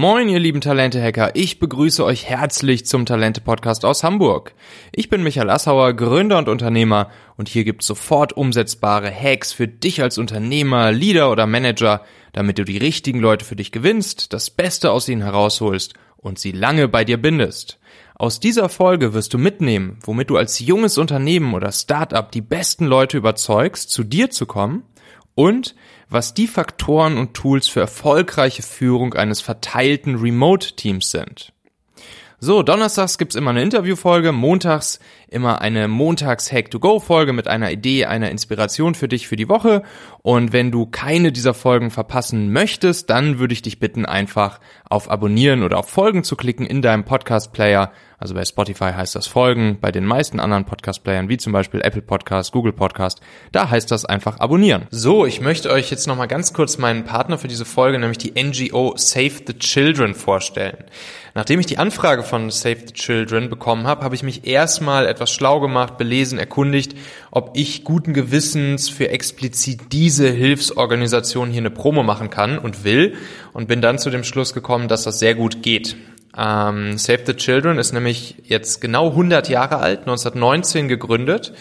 Moin, ihr lieben Talente-Hacker. Ich begrüße euch herzlich zum Talente-Podcast aus Hamburg. Ich bin Michael Assauer, Gründer und Unternehmer und hier gibt's sofort umsetzbare Hacks für dich als Unternehmer, Leader oder Manager, damit du die richtigen Leute für dich gewinnst, das Beste aus ihnen herausholst und sie lange bei dir bindest. Aus dieser Folge wirst du mitnehmen, womit du als junges Unternehmen oder Startup die besten Leute überzeugst, zu dir zu kommen und was die Faktoren und Tools für erfolgreiche Führung eines verteilten Remote-Teams sind. So, donnerstags gibt's immer eine Interviewfolge, montags immer eine Montags-Hack-to-Go-Folge mit einer Idee, einer Inspiration für dich für die Woche. Und wenn du keine dieser Folgen verpassen möchtest, dann würde ich dich bitten, einfach auf Abonnieren oder auf Folgen zu klicken in deinem Podcast-Player also bei Spotify heißt das Folgen, bei den meisten anderen Podcast-Playern, wie zum Beispiel Apple Podcast, Google Podcast, da heißt das einfach abonnieren. So, ich möchte euch jetzt nochmal ganz kurz meinen Partner für diese Folge, nämlich die NGO Save the Children vorstellen. Nachdem ich die Anfrage von Save the Children bekommen habe, habe ich mich erstmal etwas schlau gemacht, belesen, erkundigt, ob ich guten Gewissens für explizit diese Hilfsorganisation hier eine Promo machen kann und will und bin dann zu dem Schluss gekommen, dass das sehr gut geht. Ähm, Save the Children ist nämlich jetzt genau 100 Jahre alt, 1919 gegründet,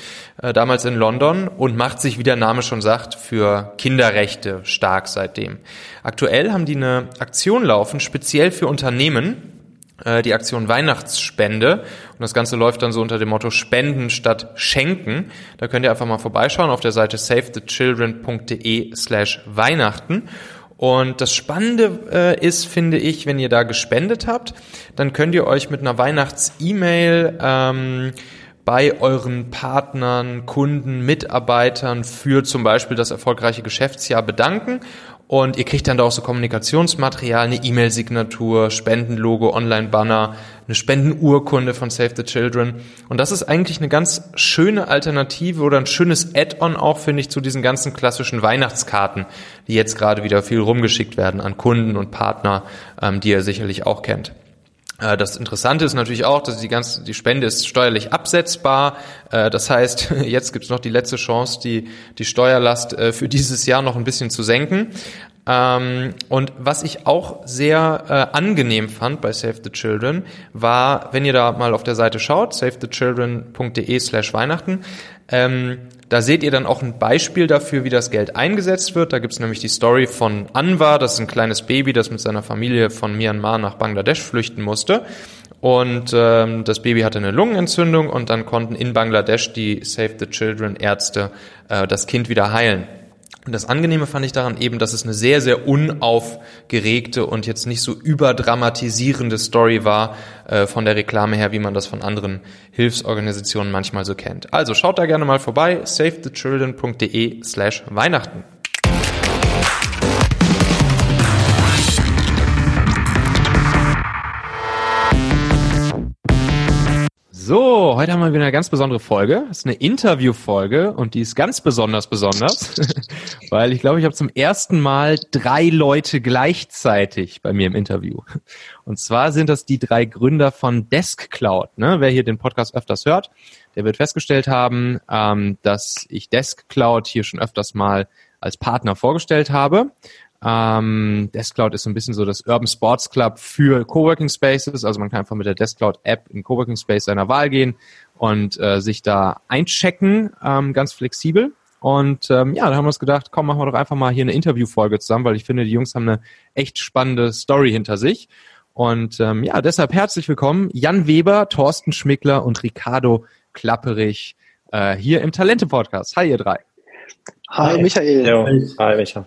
äh, damals in London und macht sich, wie der Name schon sagt, für Kinderrechte stark seitdem. Aktuell haben die eine Aktion laufen, speziell für Unternehmen, äh, die Aktion Weihnachtsspende. Und das Ganze läuft dann so unter dem Motto Spenden statt Schenken. Da könnt ihr einfach mal vorbeischauen auf der Seite savethechildren.de slash Weihnachten. Und das Spannende äh, ist, finde ich, wenn ihr da gespendet habt, dann könnt ihr euch mit einer Weihnachts-E-Mail ähm, bei euren Partnern, Kunden, Mitarbeitern für zum Beispiel das erfolgreiche Geschäftsjahr bedanken und ihr kriegt dann da auch so Kommunikationsmaterial, eine E-Mail-Signatur, Spendenlogo, Online-Banner, eine Spendenurkunde von Save the Children. Und das ist eigentlich eine ganz schöne Alternative oder ein schönes Add-on auch, finde ich, zu diesen ganzen klassischen Weihnachtskarten, die jetzt gerade wieder viel rumgeschickt werden an Kunden und Partner, ähm, die ihr sicherlich auch kennt. Äh, das Interessante ist natürlich auch, dass die ganze die Spende ist steuerlich absetzbar. Äh, das heißt, jetzt gibt's noch die letzte Chance, die die Steuerlast äh, für dieses Jahr noch ein bisschen zu senken. Ähm, und was ich auch sehr angenehm fand bei Save the Children, war, wenn ihr da mal auf der Seite schaut, savethechildren.de slash Weihnachten, ähm, da seht ihr dann auch ein Beispiel dafür, wie das Geld eingesetzt wird. Da gibt's nämlich die Story von Anwar, das ist ein kleines Baby, das mit seiner Familie von Myanmar nach Bangladesch flüchten musste. Und ähm, das Baby hatte eine Lungenentzündung und dann konnten in Bangladesch die Save the Children Ärzte äh, das Kind wieder heilen. Und das Angenehme fand ich daran eben, dass es eine sehr, sehr unaufgeregte und jetzt nicht so überdramatisierende Story war äh, von der Reklame her, wie man das von anderen Hilfsorganisationen manchmal so kennt. Also schaut da gerne mal vorbei, savethechildren.de slash Weihnachten. So, heute haben wir wieder eine ganz besondere Folge. Es ist eine Interviewfolge und die ist ganz besonders besonders, weil ich glaube, ich habe zum ersten Mal drei Leute gleichzeitig bei mir im Interview. Und zwar sind das die drei Gründer von Desk Cloud. Ne? Wer hier den Podcast öfters hört, der wird festgestellt haben, ähm, dass ich Desk Cloud hier schon öfters mal als Partner vorgestellt habe. Ähm, Deskcloud ist so ein bisschen so das Urban Sports Club für Coworking Spaces. Also man kann einfach mit der Deskcloud App in Coworking Space seiner Wahl gehen und äh, sich da einchecken, ähm, ganz flexibel. Und ähm, ja, da haben wir uns gedacht, komm, machen wir doch einfach mal hier eine Interviewfolge zusammen, weil ich finde, die Jungs haben eine echt spannende Story hinter sich. Und ähm, ja, deshalb herzlich willkommen Jan Weber, Thorsten Schmickler und Ricardo Klapperich äh, hier im Talente-Podcast. Hi, ihr drei. Hi, Michael. Ja, hi, Michael.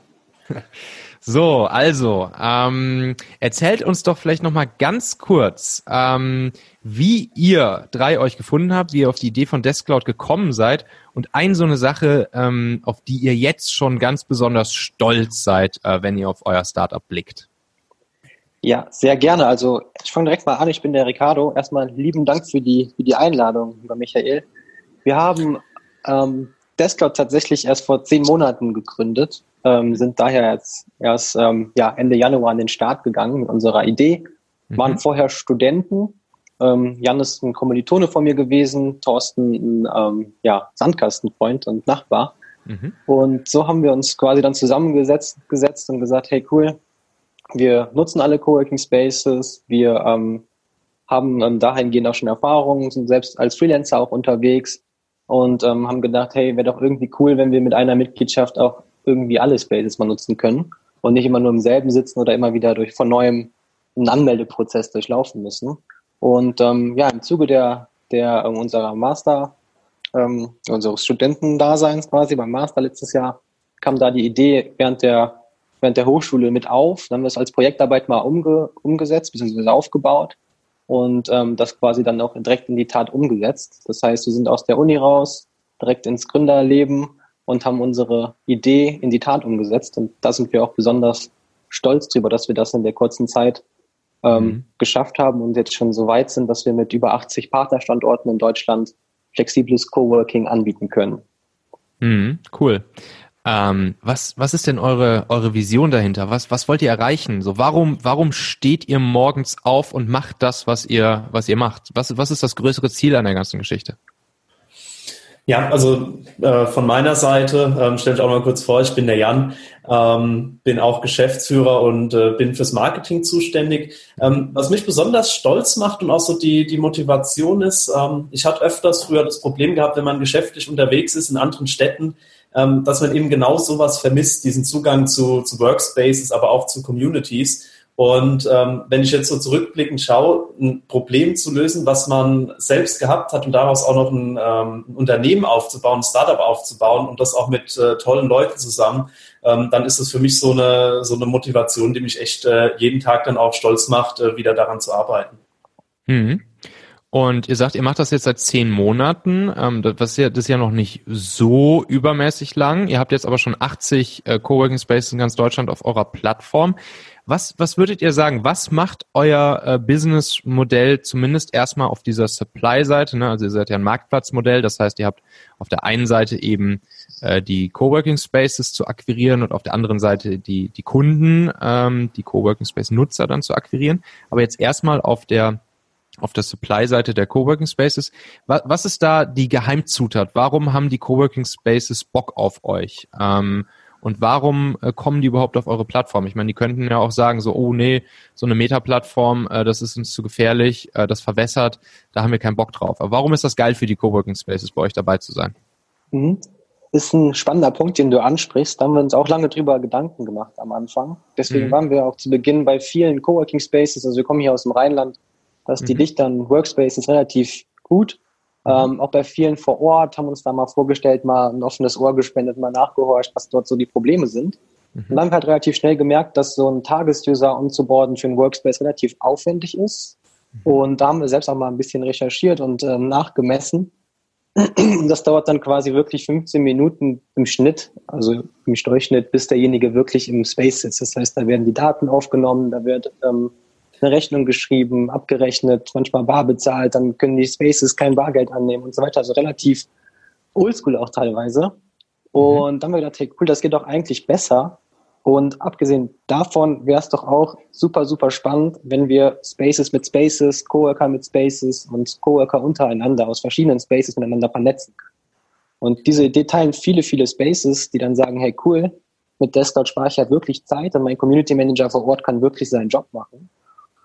So, also, ähm, erzählt uns doch vielleicht nochmal ganz kurz, ähm, wie ihr drei euch gefunden habt, wie ihr auf die Idee von Deskcloud gekommen seid und ein so eine Sache, ähm, auf die ihr jetzt schon ganz besonders stolz seid, äh, wenn ihr auf euer Startup blickt. Ja, sehr gerne. Also ich fange direkt mal an. Ich bin der Ricardo. Erstmal lieben Dank für die, für die Einladung, lieber Michael. Wir haben ähm, Deskcloud tatsächlich erst vor zehn Monaten gegründet ähm, sind daher jetzt erst ähm, ja, Ende Januar an den Start gegangen mit unserer Idee. Mhm. Waren vorher Studenten. Ähm, Jan ist ein Kommilitone von mir gewesen, Thorsten ein ähm, ja, Sandkastenfreund und Nachbar. Mhm. Und so haben wir uns quasi dann zusammengesetzt gesetzt und gesagt, hey cool, wir nutzen alle Coworking Spaces, wir ähm, haben ähm, dahingehend auch schon Erfahrungen, sind selbst als Freelancer auch unterwegs und haben gedacht, hey, wäre doch irgendwie cool, wenn wir mit einer Mitgliedschaft auch irgendwie alle Spaces mal nutzen können und nicht immer nur im selben sitzen oder immer wieder durch von neuem einen Anmeldeprozess durchlaufen müssen. Und ähm, ja, im Zuge der, der ähm, unserer Master, ähm, unseres Studentendaseins quasi beim Master letztes Jahr, kam da die Idee während der während der Hochschule mit auf. Dann haben wir es als Projektarbeit mal umge umgesetzt, bzw. aufgebaut und ähm, das quasi dann auch direkt in die Tat umgesetzt. Das heißt, wir sind aus der Uni raus, direkt ins Gründerleben und haben unsere Idee in die Tat umgesetzt. Und da sind wir auch besonders stolz drüber, dass wir das in der kurzen Zeit ähm, mhm. geschafft haben und jetzt schon so weit sind, dass wir mit über 80 Partnerstandorten in Deutschland flexibles Coworking anbieten können. Mhm, cool. Ähm, was, was ist denn eure, eure Vision dahinter? Was, was wollt ihr erreichen? So, warum, warum steht ihr morgens auf und macht das, was ihr, was ihr macht? Was, was ist das größere Ziel an der ganzen Geschichte? Ja, also äh, von meiner Seite, ähm, stelle ich auch mal kurz vor, ich bin der Jan, ähm, bin auch Geschäftsführer und äh, bin fürs Marketing zuständig. Ähm, was mich besonders stolz macht und auch so die, die Motivation ist, ähm, ich hatte öfters früher das Problem gehabt, wenn man geschäftlich unterwegs ist in anderen Städten, ähm, dass man eben genau sowas vermisst, diesen Zugang zu, zu Workspaces, aber auch zu Communities. Und ähm, wenn ich jetzt so zurückblickend schaue, ein Problem zu lösen, was man selbst gehabt hat und daraus auch noch ein, ähm, ein Unternehmen aufzubauen, ein Startup aufzubauen und das auch mit äh, tollen Leuten zusammen, ähm, dann ist das für mich so eine, so eine Motivation, die mich echt äh, jeden Tag dann auch stolz macht, äh, wieder daran zu arbeiten. Mhm. Und ihr sagt, ihr macht das jetzt seit zehn Monaten. Ähm, das, ist ja, noch nicht so übermäßig lang. Ihr habt jetzt aber schon 80 äh, Coworking Spaces in ganz Deutschland auf eurer Plattform. Was, was würdet ihr sagen? Was macht euer äh, Businessmodell zumindest erstmal auf dieser Supply-Seite? Ne? Also ihr seid ja ein Marktplatzmodell. Das heißt, ihr habt auf der einen Seite eben äh, die Coworking Spaces zu akquirieren und auf der anderen Seite die, die Kunden, ähm, die Coworking Space Nutzer dann zu akquirieren. Aber jetzt erstmal auf der auf der Supply-Seite der Coworking Spaces. Was ist da die Geheimzutat? Warum haben die Coworking Spaces Bock auf euch? Ähm, und warum äh, kommen die überhaupt auf eure Plattform? Ich meine, die könnten ja auch sagen, so, oh nee, so eine Meta-Plattform, äh, das ist uns zu gefährlich, äh, das verwässert, da haben wir keinen Bock drauf. Aber warum ist das geil für die Coworking Spaces, bei euch dabei zu sein? Mhm. Ist ein spannender Punkt, den du ansprichst. Da haben wir uns auch lange drüber Gedanken gemacht am Anfang. Deswegen mhm. waren wir auch zu Beginn bei vielen Coworking Spaces. Also wir kommen hier aus dem Rheinland, dass mhm. die Dichte an Workspaces relativ gut. Mhm. Ähm, auch bei vielen vor Ort haben uns da mal vorgestellt, mal ein offenes Ohr gespendet, mal nachgehorcht, was dort so die Probleme sind. Mhm. Und dann haben wir halt relativ schnell gemerkt, dass so ein Tagesuser umzuborden für einen Workspace relativ aufwendig ist. Mhm. Und da haben wir selbst auch mal ein bisschen recherchiert und ähm, nachgemessen. Das dauert dann quasi wirklich 15 Minuten im Schnitt, also im Durchschnitt, bis derjenige wirklich im Space sitzt. Das heißt, da werden die Daten aufgenommen, da wird ähm, eine Rechnung geschrieben, abgerechnet, manchmal bar bezahlt, dann können die Spaces kein Bargeld annehmen und so weiter. Also relativ oldschool auch teilweise. Mhm. Und mhm. dann haben wir gedacht, hey cool, das geht doch eigentlich besser. Und abgesehen davon wäre es doch auch super, super spannend, wenn wir Spaces mit Spaces, Coworker mit Spaces und Coworker untereinander aus verschiedenen Spaces miteinander vernetzen können. Und diese Idee teilen viele, viele Spaces, die dann sagen, hey cool, mit Desktop spare ich halt wirklich Zeit und mein Community Manager vor Ort kann wirklich seinen Job machen.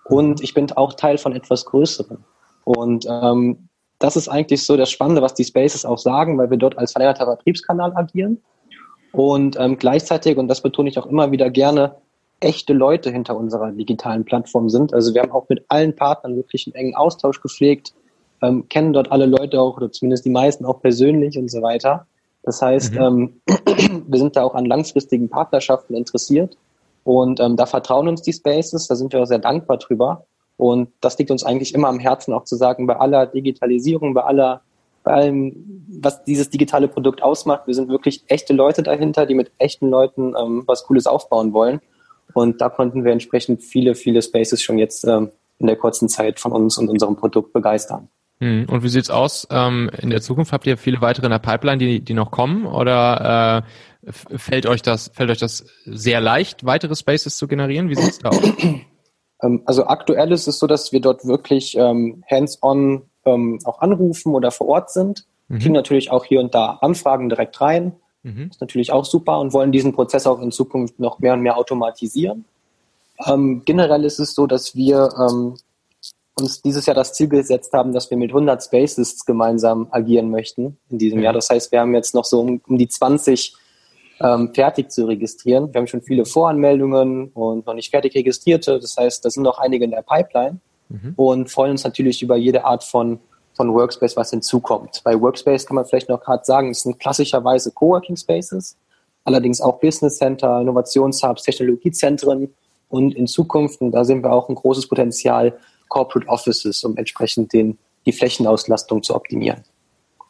Und ich bin auch Teil von etwas Größerem. Und ähm, das ist eigentlich so das Spannende, was die Spaces auch sagen, weil wir dort als verlängerter Vertriebskanal agieren. Und ähm, gleichzeitig, und das betone ich auch immer wieder gerne, echte Leute hinter unserer digitalen Plattform sind. Also wir haben auch mit allen Partnern wirklich einen engen Austausch gepflegt, ähm, kennen dort alle Leute auch, oder zumindest die meisten auch persönlich und so weiter. Das heißt, mhm. ähm, wir sind da auch an langfristigen Partnerschaften interessiert und ähm, da vertrauen uns die Spaces, da sind wir auch sehr dankbar drüber. Und das liegt uns eigentlich immer am Herzen, auch zu sagen, bei aller Digitalisierung, bei aller, bei allem, was dieses digitale Produkt ausmacht, wir sind wirklich echte Leute dahinter, die mit echten Leuten ähm, was Cooles aufbauen wollen. Und da konnten wir entsprechend viele, viele Spaces schon jetzt ähm, in der kurzen Zeit von uns und unserem Produkt begeistern. Hm, und wie sieht's aus? Ähm, in der Zukunft habt ihr viele weitere in der Pipeline, die, die noch kommen? Oder äh, Fällt euch das, fällt euch das sehr leicht, weitere Spaces zu generieren? Wie sieht es da aus? Ähm, also aktuell ist es so, dass wir dort wirklich ähm, hands-on ähm, auch anrufen oder vor Ort sind. Mhm. Kriegen natürlich auch hier und da Anfragen direkt rein. Mhm. Ist natürlich auch super und wollen diesen Prozess auch in Zukunft noch mehr und mehr automatisieren. Ähm, generell ist es so, dass wir ähm, uns dieses Jahr das Ziel gesetzt haben, dass wir mit 100 Spaces gemeinsam agieren möchten in diesem Jahr. Das heißt, wir haben jetzt noch so um, um die 20 ähm, fertig zu registrieren. Wir haben schon viele Voranmeldungen und noch nicht fertig registrierte. Das heißt, da sind noch einige in der Pipeline mhm. und freuen uns natürlich über jede Art von, von Workspace, was hinzukommt. Bei Workspace kann man vielleicht noch gerade sagen, es sind klassischerweise Coworking Spaces, allerdings auch Business Center, Innovationshubs, Technologiezentren und in Zukunft, und da sehen wir auch ein großes Potenzial, Corporate Offices, um entsprechend den, die Flächenauslastung zu optimieren.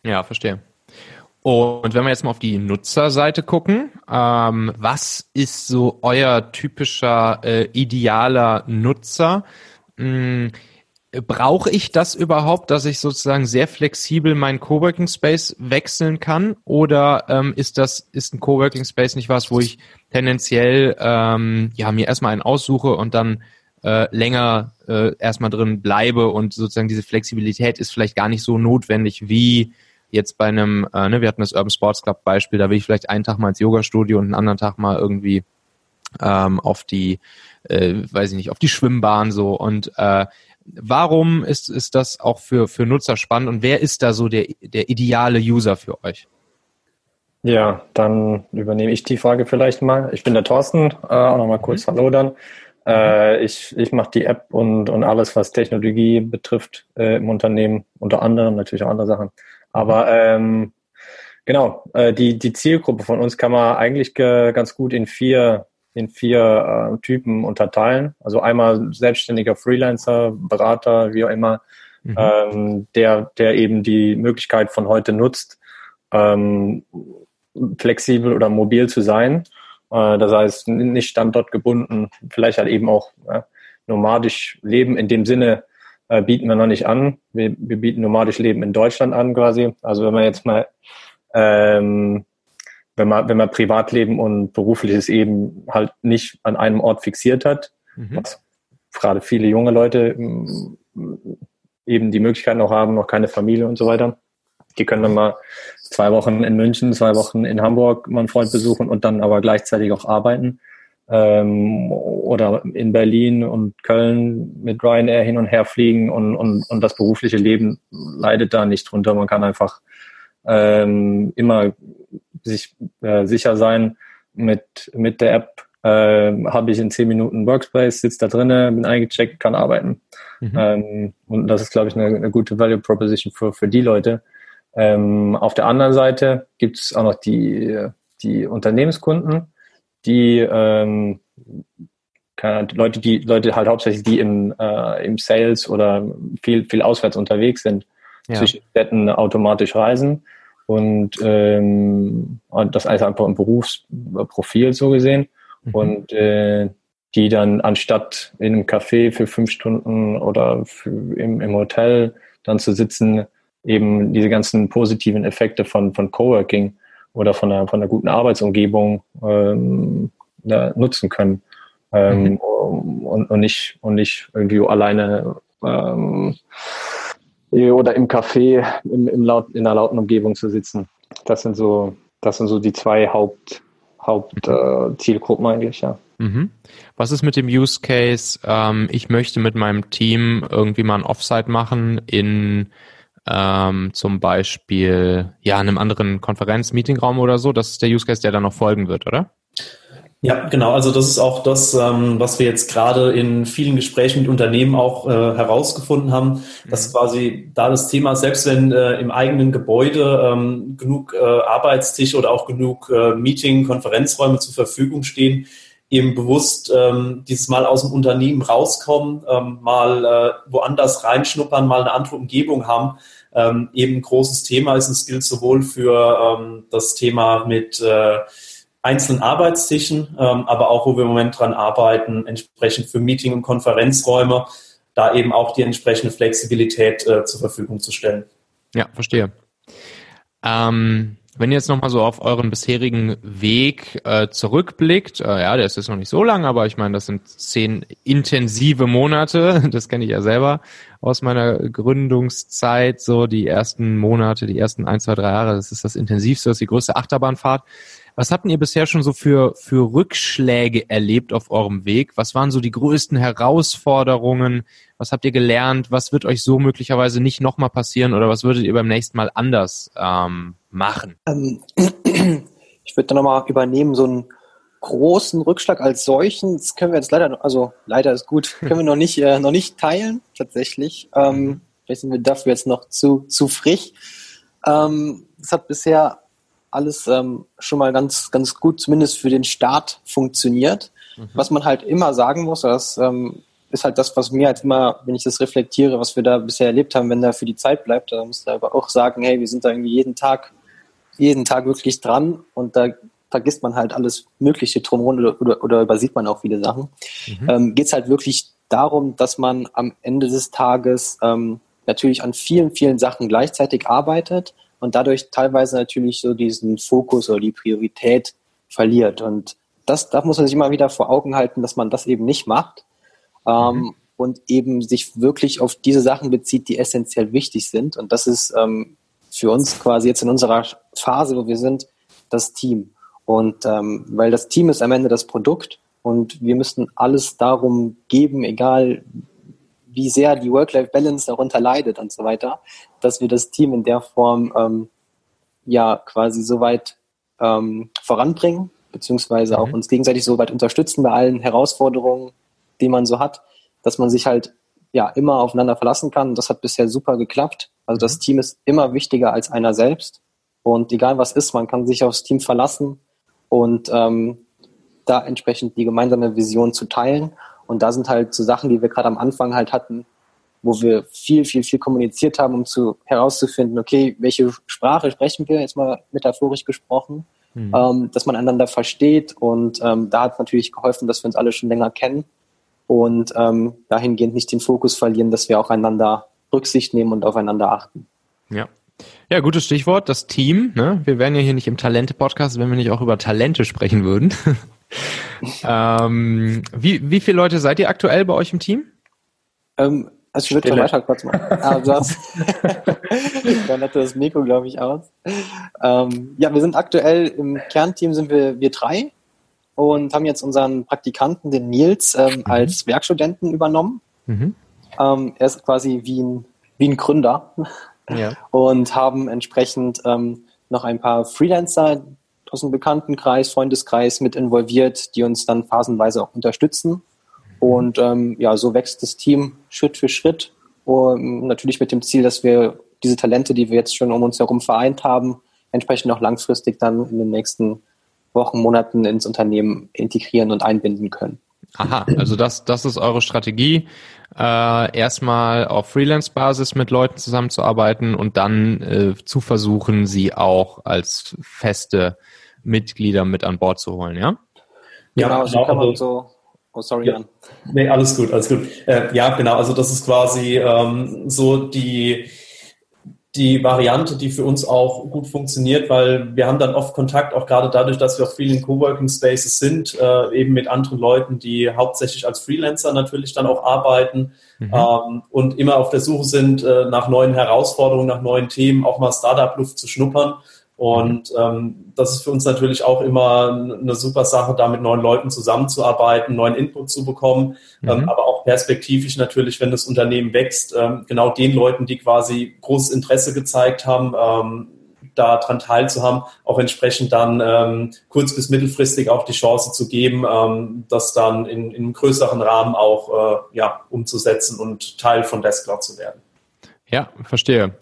Ja, verstehe. Und wenn wir jetzt mal auf die Nutzerseite gucken, ähm, was ist so euer typischer äh, idealer Nutzer? Hm, Brauche ich das überhaupt, dass ich sozusagen sehr flexibel meinen Coworking Space wechseln kann? Oder ähm, ist das ist ein Coworking Space nicht was, wo ich tendenziell ähm, ja mir erstmal einen aussuche und dann äh, länger äh, erstmal drin bleibe und sozusagen diese Flexibilität ist vielleicht gar nicht so notwendig wie jetzt bei einem, äh, ne, wir hatten das Urban Sports Club Beispiel, da will ich vielleicht einen Tag mal ins Yoga-Studio und einen anderen Tag mal irgendwie ähm, auf die, äh, weiß ich nicht, auf die Schwimmbahn so und äh, warum ist, ist das auch für, für Nutzer spannend und wer ist da so der, der ideale User für euch? Ja, dann übernehme ich die Frage vielleicht mal. Ich bin der Thorsten, äh, auch nochmal kurz mhm. Hallo dann. Äh, ich ich mache die App und, und alles, was Technologie betrifft äh, im Unternehmen, unter anderem natürlich auch andere Sachen. Aber ähm, genau, äh, die, die Zielgruppe von uns kann man eigentlich ganz gut in vier in vier äh, Typen unterteilen. Also einmal selbstständiger Freelancer, Berater, wie auch immer, mhm. ähm, der, der eben die Möglichkeit von heute nutzt, ähm, flexibel oder mobil zu sein. Äh, das heißt, nicht standortgebunden, vielleicht halt eben auch äh, nomadisch leben. In dem Sinne äh, bieten wir noch nicht an. Wir, wir bieten nomadisch Leben in Deutschland an quasi. Also wenn man jetzt mal ähm, wenn man, wenn man Privatleben und berufliches eben halt nicht an einem Ort fixiert hat, mhm. was gerade viele junge Leute mm, eben die Möglichkeit noch haben, noch keine Familie und so weiter. Die können dann mal zwei Wochen in München, zwei Wochen in Hamburg mal einen Freund besuchen und dann aber gleichzeitig auch arbeiten. Ähm, oder in Berlin und Köln mit Ryanair hin und her fliegen und, und, und das berufliche Leben leidet da nicht drunter. Man kann einfach ähm, immer sich äh, sicher sein, mit, mit der App äh, habe ich in zehn Minuten Workspace, sitze da drinnen, bin eingecheckt, kann arbeiten. Mhm. Ähm, und das ist, glaube ich, eine, eine, gute Value Proposition für, für die Leute. Ähm, auf der anderen Seite gibt es auch noch die, die Unternehmenskunden, die ähm, Leute, die Leute halt hauptsächlich, die im, äh, im Sales oder viel, viel auswärts unterwegs sind, ja. zwischen Städten automatisch reisen und, ähm, und das alles einfach im Berufsprofil so gesehen. Mhm. Und äh, die dann anstatt in einem Café für fünf Stunden oder für, im, im Hotel dann zu sitzen, eben diese ganzen positiven Effekte von, von Coworking oder von einer, von einer guten Arbeitsumgebung ähm, nutzen können. Ähm, mhm. und, und, nicht, und nicht irgendwie alleine ähm, oder im Café im, im laut, in einer lauten Umgebung zu sitzen. Das sind so, das sind so die zwei Haupt, Hauptzielgruppen äh, eigentlich, ja. Mhm. Was ist mit dem Use Case? Ähm, ich möchte mit meinem Team irgendwie mal ein Offsite machen in ähm, zum Beispiel ja einem anderen Konferenz-Meetingraum oder so. Das ist der Use Case, der dann noch folgen wird, oder? Ja, genau. Also das ist auch das, ähm, was wir jetzt gerade in vielen Gesprächen mit Unternehmen auch äh, herausgefunden haben, dass mhm. quasi da das Thema, selbst wenn äh, im eigenen Gebäude ähm, genug äh, Arbeitstische oder auch genug äh, Meeting, Konferenzräume zur Verfügung stehen, eben bewusst ähm, dieses Mal aus dem Unternehmen rauskommen, ähm, mal äh, woanders reinschnuppern, mal eine andere Umgebung haben, ähm, eben ein großes Thema ist. Es gilt sowohl für ähm, das Thema mit äh, einzelnen Arbeitstischen, ähm, aber auch, wo wir im Moment dran arbeiten, entsprechend für Meeting- und Konferenzräume, da eben auch die entsprechende Flexibilität äh, zur Verfügung zu stellen. Ja, verstehe. Ähm, wenn ihr jetzt nochmal so auf euren bisherigen Weg äh, zurückblickt, äh, ja, der ist jetzt noch nicht so lang, aber ich meine, das sind zehn intensive Monate, das kenne ich ja selber aus meiner Gründungszeit, so die ersten Monate, die ersten ein, zwei, drei Jahre, das ist das intensivste, das ist die größte Achterbahnfahrt. Was habt ihr bisher schon so für, für Rückschläge erlebt auf eurem Weg? Was waren so die größten Herausforderungen? Was habt ihr gelernt? Was wird euch so möglicherweise nicht nochmal passieren oder was würdet ihr beim nächsten Mal anders ähm, machen? Ähm, ich würde da nochmal übernehmen, so einen großen Rückschlag als solchen, das können wir jetzt leider, also leider ist gut, können wir noch nicht, äh, noch nicht teilen, tatsächlich. Ähm, vielleicht sind wir dafür jetzt noch zu, zu frisch. Ähm, das hat bisher alles ähm, schon mal ganz, ganz gut, zumindest für den Start funktioniert. Mhm. Was man halt immer sagen muss, das ähm, ist halt das, was mir halt immer, wenn ich das reflektiere, was wir da bisher erlebt haben, wenn da für die Zeit bleibt, da muss da aber auch sagen, hey, wir sind da irgendwie jeden Tag, jeden Tag wirklich dran und da vergisst man halt alles Mögliche drumherum oder, oder, oder übersieht man auch viele Sachen. Mhm. Ähm, Geht es halt wirklich darum, dass man am Ende des Tages ähm, natürlich an vielen, vielen Sachen gleichzeitig arbeitet und dadurch teilweise natürlich so diesen Fokus oder die Priorität verliert. Und das, das muss man sich immer wieder vor Augen halten, dass man das eben nicht macht ähm, mhm. und eben sich wirklich auf diese Sachen bezieht, die essentiell wichtig sind. Und das ist ähm, für uns quasi jetzt in unserer Phase, wo wir sind, das Team. Und ähm, weil das Team ist am Ende das Produkt und wir müssen alles darum geben, egal wie sehr die Work-Life-Balance darunter leidet und so weiter, dass wir das Team in der Form ähm, ja quasi so weit ähm, voranbringen, beziehungsweise mhm. auch uns gegenseitig so weit unterstützen bei allen Herausforderungen, die man so hat, dass man sich halt ja immer aufeinander verlassen kann. Das hat bisher super geklappt. Also das mhm. Team ist immer wichtiger als einer selbst. Und egal was ist, man kann sich aufs Team verlassen und ähm, da entsprechend die gemeinsame Vision zu teilen und da sind halt so Sachen, die wir gerade am Anfang halt hatten, wo wir viel, viel, viel kommuniziert haben, um zu herauszufinden, okay, welche Sprache sprechen wir, jetzt mal metaphorisch gesprochen, mhm. ähm, dass man einander versteht. Und ähm, da hat natürlich geholfen, dass wir uns alle schon länger kennen und ähm, dahingehend nicht den Fokus verlieren, dass wir auch einander Rücksicht nehmen und aufeinander achten. Ja. Ja, gutes Stichwort, das Team. Ne? Wir wären ja hier nicht im Talente-Podcast, wenn wir nicht auch über Talente sprechen würden. ähm, wie, wie viele Leute seid ihr aktuell bei euch im Team? Ähm, also ich würde weiter kurz machen. Ah, du hast dann hatte das Mikro, glaube ich, aus. Ähm, ja, wir sind aktuell im Kernteam sind wir, wir drei und haben jetzt unseren Praktikanten, den Nils, ähm, mhm. als Werkstudenten übernommen. Mhm. Ähm, er ist quasi wie ein, wie ein Gründer ja. und haben entsprechend ähm, noch ein paar Freelancer, aus dem Bekanntenkreis, Freundeskreis mit involviert, die uns dann phasenweise auch unterstützen. Und ähm, ja, so wächst das Team Schritt für Schritt. Und natürlich mit dem Ziel, dass wir diese Talente, die wir jetzt schon um uns herum vereint haben, entsprechend auch langfristig dann in den nächsten Wochen, Monaten ins Unternehmen integrieren und einbinden können. Aha, also das, das ist eure Strategie, äh, erstmal auf Freelance-Basis mit Leuten zusammenzuarbeiten und dann äh, zu versuchen, sie auch als feste Mitglieder mit an Bord zu holen, ja? Ja, genau, so kann man so. Oh, sorry, ja. Jan. Nee, alles gut, alles gut. Äh, ja, genau, also das ist quasi ähm, so die die Variante, die für uns auch gut funktioniert, weil wir haben dann oft Kontakt, auch gerade dadurch, dass wir auch viel in Coworking Spaces sind, äh, eben mit anderen Leuten, die hauptsächlich als Freelancer natürlich dann auch arbeiten mhm. ähm, und immer auf der Suche sind äh, nach neuen Herausforderungen, nach neuen Themen, auch mal Startup-Luft zu schnuppern. Und ähm, das ist für uns natürlich auch immer eine super Sache, da mit neuen Leuten zusammenzuarbeiten, neuen Input zu bekommen, mhm. ähm, aber auch perspektivisch natürlich, wenn das Unternehmen wächst, ähm, genau den Leuten, die quasi großes Interesse gezeigt haben, ähm, daran teilzuhaben, auch entsprechend dann ähm, kurz- bis mittelfristig auch die Chance zu geben, ähm, das dann in, in einem größeren Rahmen auch äh, ja, umzusetzen und Teil von Deskcloud zu werden. Ja, verstehe.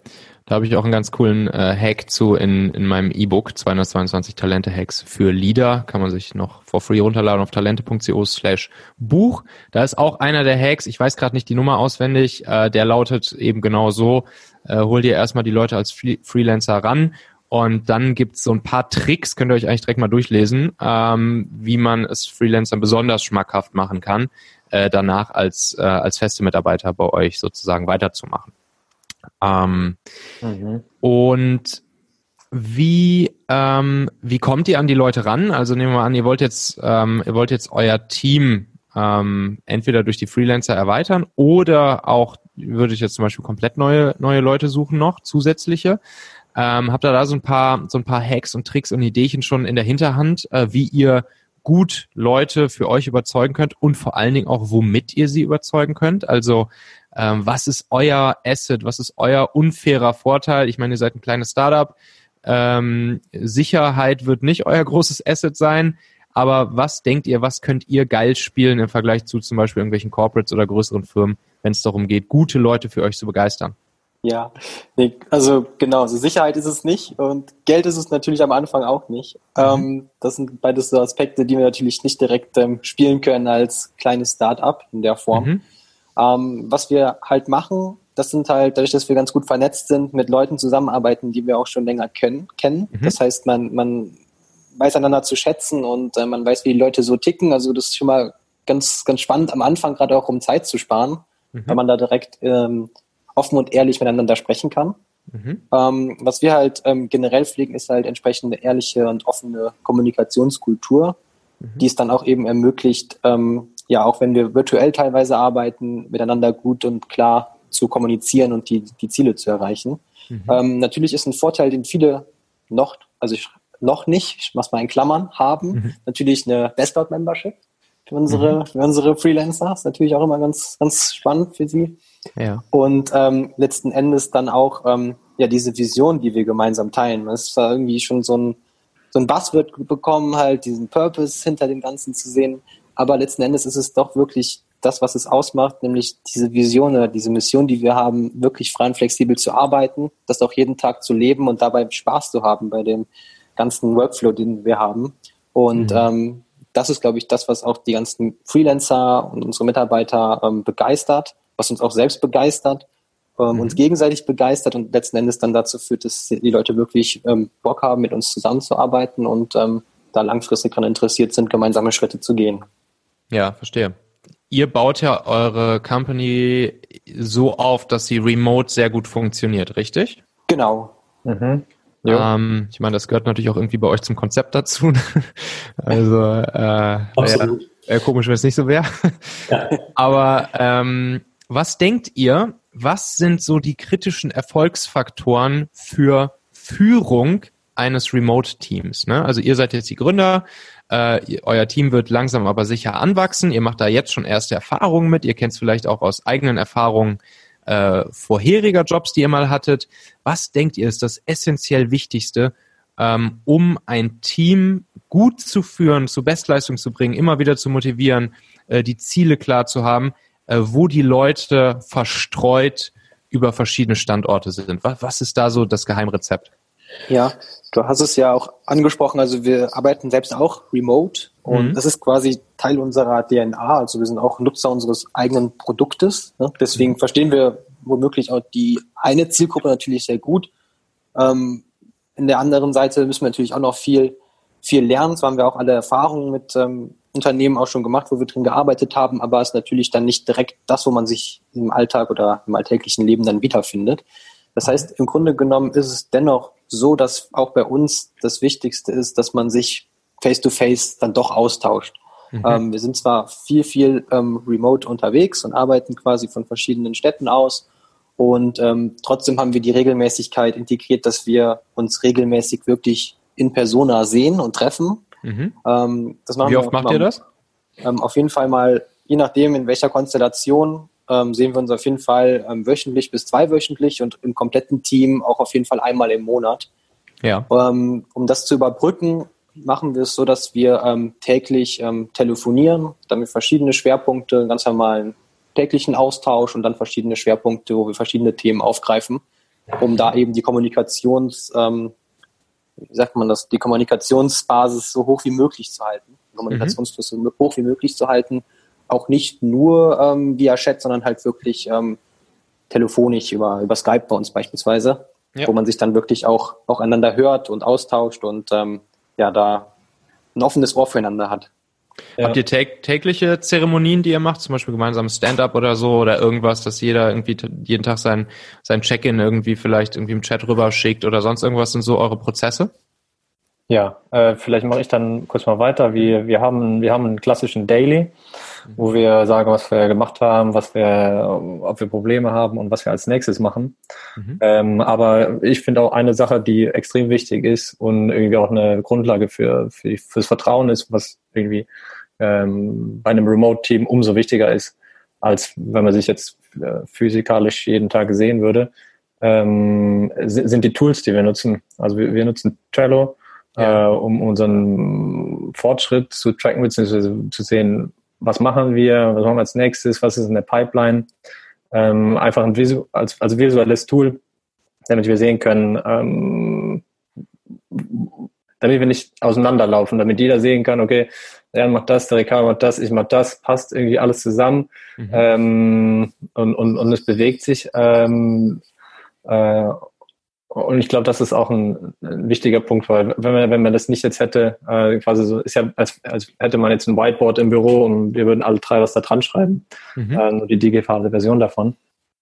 Da habe ich auch einen ganz coolen äh, Hack zu in, in meinem E-Book, 222 Talente-Hacks für Leader. Kann man sich noch for free runterladen auf talente.co slash Buch. Da ist auch einer der Hacks, ich weiß gerade nicht die Nummer auswendig, äh, der lautet eben genau so, äh, hol dir erstmal die Leute als Free Freelancer ran und dann gibt's so ein paar Tricks, könnt ihr euch eigentlich direkt mal durchlesen, ähm, wie man es Freelancern besonders schmackhaft machen kann, äh, danach als, äh, als feste Mitarbeiter bei euch sozusagen weiterzumachen. Ähm, mhm. Und wie, ähm, wie kommt ihr an die Leute ran? Also nehmen wir an, ihr wollt jetzt, ähm, ihr wollt jetzt euer Team ähm, entweder durch die Freelancer erweitern oder auch würde ich jetzt zum Beispiel komplett neue, neue Leute suchen noch, zusätzliche. Ähm, habt ihr da so ein paar, so ein paar Hacks und Tricks und Ideen schon in der Hinterhand, äh, wie ihr gut Leute für euch überzeugen könnt und vor allen Dingen auch, womit ihr sie überzeugen könnt? Also ähm, was ist euer Asset, was ist euer unfairer Vorteil? Ich meine, ihr seid ein kleines Startup. Ähm, Sicherheit wird nicht euer großes Asset sein. Aber was denkt ihr, was könnt ihr geil spielen im Vergleich zu zum Beispiel irgendwelchen Corporates oder größeren Firmen, wenn es darum geht, gute Leute für euch zu begeistern? Ja, nee, also genau, also Sicherheit ist es nicht und Geld ist es natürlich am Anfang auch nicht. Mhm. Ähm, das sind beides so Aspekte, die wir natürlich nicht direkt ähm, spielen können als kleines Start-up in der Form. Mhm. Ähm, was wir halt machen, das sind halt, dadurch, dass wir ganz gut vernetzt sind, mit Leuten zusammenarbeiten, die wir auch schon länger können, kennen. Mhm. Das heißt, man, man weiß einander zu schätzen und äh, man weiß, wie die Leute so ticken. Also das ist schon mal ganz, ganz spannend am Anfang, gerade auch um Zeit zu sparen, mhm. weil man da direkt ähm, offen und ehrlich miteinander sprechen kann. Mhm. Ähm, was wir halt ähm, generell pflegen, ist halt entsprechende ehrliche und offene Kommunikationskultur, mhm. die es dann auch eben ermöglicht, ähm, ja, auch wenn wir virtuell teilweise arbeiten, miteinander gut und klar zu kommunizieren und die, die Ziele zu erreichen. Mhm. Ähm, natürlich ist ein Vorteil, den viele noch, also ich, noch nicht, ich mach's mal in Klammern, haben, mhm. natürlich eine Bestcloud-Membership für unsere, mhm. für unsere Freelancer. Ist natürlich auch immer ganz, ganz spannend für sie. Ja. Und ähm, letzten Endes dann auch ähm, ja diese Vision, die wir gemeinsam teilen. Es ist irgendwie schon so ein, so ein Buzzword bekommen, halt diesen Purpose hinter dem Ganzen zu sehen. Aber letzten Endes ist es doch wirklich das, was es ausmacht, nämlich diese Vision oder diese Mission, die wir haben, wirklich frei und flexibel zu arbeiten, das auch jeden Tag zu leben und dabei Spaß zu haben bei dem ganzen Workflow, den wir haben. Und mhm. ähm, das ist, glaube ich, das, was auch die ganzen Freelancer und unsere Mitarbeiter ähm, begeistert, was uns auch selbst begeistert, ähm, mhm. uns gegenseitig begeistert und letzten Endes dann dazu führt, dass die Leute wirklich ähm, Bock haben, mit uns zusammenzuarbeiten und ähm, da langfristig daran interessiert sind, gemeinsame Schritte zu gehen. Ja, verstehe. Ihr baut ja eure Company so auf, dass sie remote sehr gut funktioniert, richtig? Genau. Mhm. Ähm, ich meine, das gehört natürlich auch irgendwie bei euch zum Konzept dazu. also äh, Absolut. Wär, komisch, wenn es nicht so wäre. Ja. Aber ähm, was denkt ihr, was sind so die kritischen Erfolgsfaktoren für Führung eines Remote-Teams? Ne? Also ihr seid jetzt die Gründer, äh, euer Team wird langsam aber sicher anwachsen, ihr macht da jetzt schon erste Erfahrungen mit, ihr kennt es vielleicht auch aus eigenen Erfahrungen äh, vorheriger Jobs, die ihr mal hattet. Was denkt ihr ist das essentiell Wichtigste, ähm, um ein Team gut zu führen, zur Bestleistung zu bringen, immer wieder zu motivieren, äh, die Ziele klar zu haben, wo die Leute verstreut über verschiedene Standorte sind? Was, was ist da so das Geheimrezept? Ja, du hast es ja auch angesprochen, also wir arbeiten selbst auch remote und mhm. das ist quasi Teil unserer DNA, also wir sind auch Nutzer unseres eigenen Produktes. Ne? Deswegen mhm. verstehen wir womöglich auch die eine Zielgruppe natürlich sehr gut. Ähm, in der anderen Seite müssen wir natürlich auch noch viel, viel lernen. So haben wir auch alle Erfahrungen mit ähm, Unternehmen auch schon gemacht, wo wir drin gearbeitet haben, aber es ist natürlich dann nicht direkt das, wo man sich im Alltag oder im alltäglichen Leben dann wiederfindet. Das heißt, im Grunde genommen ist es dennoch so, dass auch bei uns das Wichtigste ist, dass man sich face-to-face -face dann doch austauscht. Mhm. Ähm, wir sind zwar viel, viel ähm, remote unterwegs und arbeiten quasi von verschiedenen Städten aus und ähm, trotzdem haben wir die Regelmäßigkeit integriert, dass wir uns regelmäßig wirklich in Persona sehen und treffen. Mhm. Ähm, Wie oft macht ihr das? Ähm, auf jeden Fall mal, je nachdem in welcher Konstellation, ähm, sehen wir uns auf jeden Fall ähm, wöchentlich bis zweiwöchentlich und im kompletten Team auch auf jeden Fall einmal im Monat. Ja. Ähm, um das zu überbrücken, machen wir es so, dass wir ähm, täglich telefonieren, damit verschiedene Schwerpunkte, ganz normalen täglichen Austausch und dann verschiedene Schwerpunkte, wo wir verschiedene Themen aufgreifen, um da eben die Kommunikations, wie sagt man das, die Kommunikationsbasis so hoch wie möglich zu halten, Kommunikationsfluss mhm. so hoch wie möglich zu halten, auch nicht nur ähm, via Chat, sondern halt wirklich ähm, telefonisch über, über Skype bei uns beispielsweise, ja. wo man sich dann wirklich auch, auch einander hört und austauscht und ähm, ja, da ein offenes Ohr füreinander hat. Ja. Habt ihr tägliche Zeremonien, die ihr macht, zum Beispiel gemeinsames Stand-up oder so oder irgendwas, dass jeder irgendwie jeden Tag sein, sein Check-in irgendwie vielleicht irgendwie im Chat rüber schickt oder sonst irgendwas sind so eure Prozesse? Ja, äh, vielleicht mache ich dann kurz mal weiter. Wir, wir, haben, wir haben einen klassischen Daily, wo wir sagen, was wir gemacht haben, was wir, ob wir Probleme haben und was wir als nächstes machen. Mhm. Ähm, aber ich finde auch eine Sache, die extrem wichtig ist und irgendwie auch eine Grundlage für, für fürs Vertrauen ist, was irgendwie ähm, bei einem Remote-Team umso wichtiger ist, als wenn man sich jetzt äh, physikalisch jeden Tag sehen würde, ähm, sind die Tools, die wir nutzen. Also wir, wir nutzen Trello, ja. äh, um unseren Fortschritt zu tracken, beziehungsweise zu sehen, was machen wir, was machen wir als nächstes, was ist in der Pipeline. Ähm, einfach ein Visu als, als visuelles Tool, damit wir sehen können, ähm, damit wir nicht auseinanderlaufen, damit jeder sehen kann, okay, der macht das, der Ricardo macht das, ich mach das, passt irgendwie alles zusammen mhm. ähm, und, und, und es bewegt sich. Ähm, äh, und ich glaube, das ist auch ein, ein, wichtiger Punkt, weil wenn man, wenn man das nicht jetzt hätte, äh, quasi so, ist ja, als, als hätte man jetzt ein Whiteboard im Büro und wir würden alle drei was da dran schreiben, mhm. äh, nur die digitale Version davon.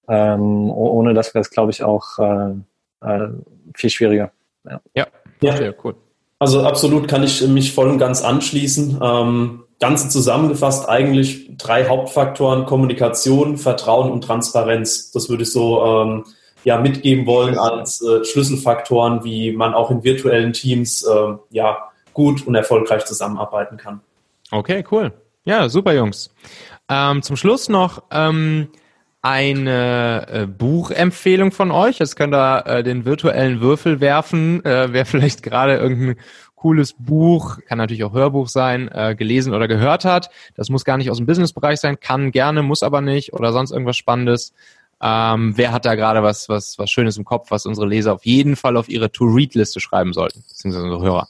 Ähm, ohne das wäre es, glaube ich, auch äh, äh, viel schwieriger. Ja, ja. ja. cool. Also absolut kann ich mich voll und ganz anschließen. Ähm, Ganze zusammengefasst eigentlich drei Hauptfaktoren, Kommunikation, Vertrauen und Transparenz. Das würde ich so ähm, ja mitgeben wollen als äh, Schlüsselfaktoren, wie man auch in virtuellen Teams äh, ja gut und erfolgreich zusammenarbeiten kann. Okay, cool. Ja, super Jungs. Ähm, zum Schluss noch ähm, eine äh, Buchempfehlung von euch. Jetzt könnt ihr äh, den virtuellen Würfel werfen. Äh, wer vielleicht gerade irgendein cooles Buch, kann natürlich auch Hörbuch sein, äh, gelesen oder gehört hat. Das muss gar nicht aus dem Businessbereich sein, kann gerne, muss aber nicht oder sonst irgendwas Spannendes. Ähm, wer hat da gerade was, was, was Schönes im Kopf, was unsere Leser auf jeden Fall auf ihre To-Read-Liste schreiben sollten, beziehungsweise unsere Hörer?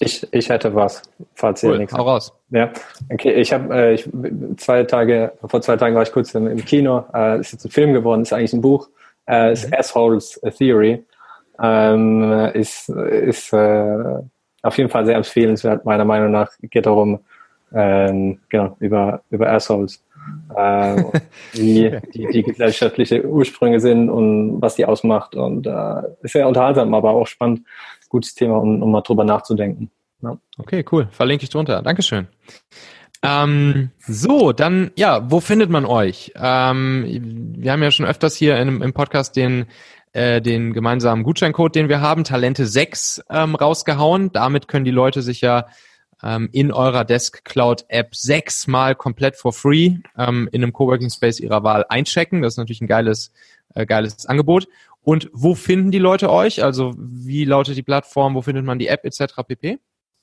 Ich, ich hätte was, falls ihr cool, nichts. Hau raus. Ja, okay. Ich habe äh, ich, zwei Tage, vor zwei Tagen war ich kurz im, im Kino. Äh, ist jetzt ein Film geworden, ist eigentlich ein Buch. Äh, ist mhm. Assholes Theory. Ähm, ist ist äh, auf jeden Fall sehr empfehlenswert meiner Meinung nach. Geht darum, ähm, genau über über Assholes äh, wie die, die gesellschaftliche Ursprünge sind und was die ausmacht. Und äh, ist sehr unterhaltsam, aber auch spannend. Gutes Thema, um, um mal drüber nachzudenken. Ja. Okay, cool. Verlinke ich drunter. Dankeschön. Ähm, so, dann, ja, wo findet man euch? Ähm, wir haben ja schon öfters hier im, im Podcast den, äh, den gemeinsamen Gutscheincode, den wir haben, Talente 6 ähm, rausgehauen. Damit können die Leute sich ja ähm, in eurer Desk Cloud App sechsmal komplett for free ähm, in einem Coworking Space ihrer Wahl einchecken. Das ist natürlich ein geiles, äh, geiles Angebot. Und wo finden die Leute euch? Also wie lautet die Plattform? Wo findet man die App etc. pp?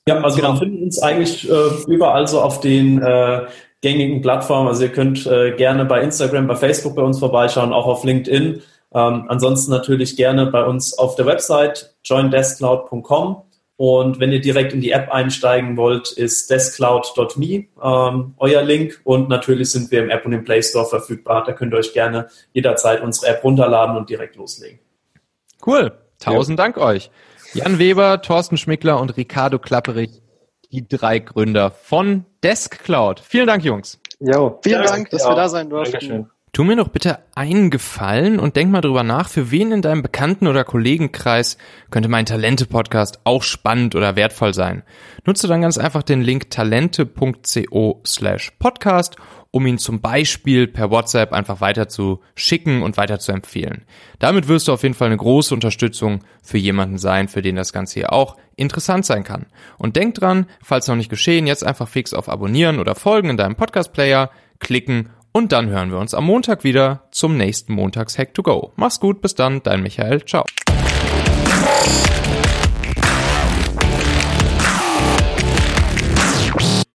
Ja, also genau. man findet uns eigentlich äh, überall so auf den äh, gängigen Plattformen. Also ihr könnt äh, gerne bei Instagram, bei Facebook bei uns vorbeischauen, auch auf LinkedIn. Ähm, ansonsten natürlich gerne bei uns auf der Website joindeskcloud.com. Und wenn ihr direkt in die App einsteigen wollt, ist deskcloud.me ähm, euer Link. Und natürlich sind wir im App und im Play Store verfügbar. Da könnt ihr euch gerne jederzeit unsere App runterladen und direkt loslegen. Cool. Tausend ja. Dank euch. Jan Weber, Thorsten Schmickler und Ricardo Klapperich, die drei Gründer von DeskCloud. Vielen Dank, Jungs. Jo, vielen ja, Dank, dass wir da sein durften. Dankeschön. Tu mir doch bitte einen Gefallen und denk mal drüber nach, für wen in deinem Bekannten- oder Kollegenkreis könnte mein Talente-Podcast auch spannend oder wertvoll sein. Nutze dann ganz einfach den Link talente.co slash podcast, um ihn zum Beispiel per WhatsApp einfach weiter zu schicken und weiter zu empfehlen. Damit wirst du auf jeden Fall eine große Unterstützung für jemanden sein, für den das Ganze hier auch interessant sein kann. Und denk dran, falls noch nicht geschehen, jetzt einfach fix auf Abonnieren oder Folgen in deinem Podcast-Player klicken und dann hören wir uns am Montag wieder zum nächsten Montags Hack to Go. Mach's gut, bis dann, dein Michael. Ciao.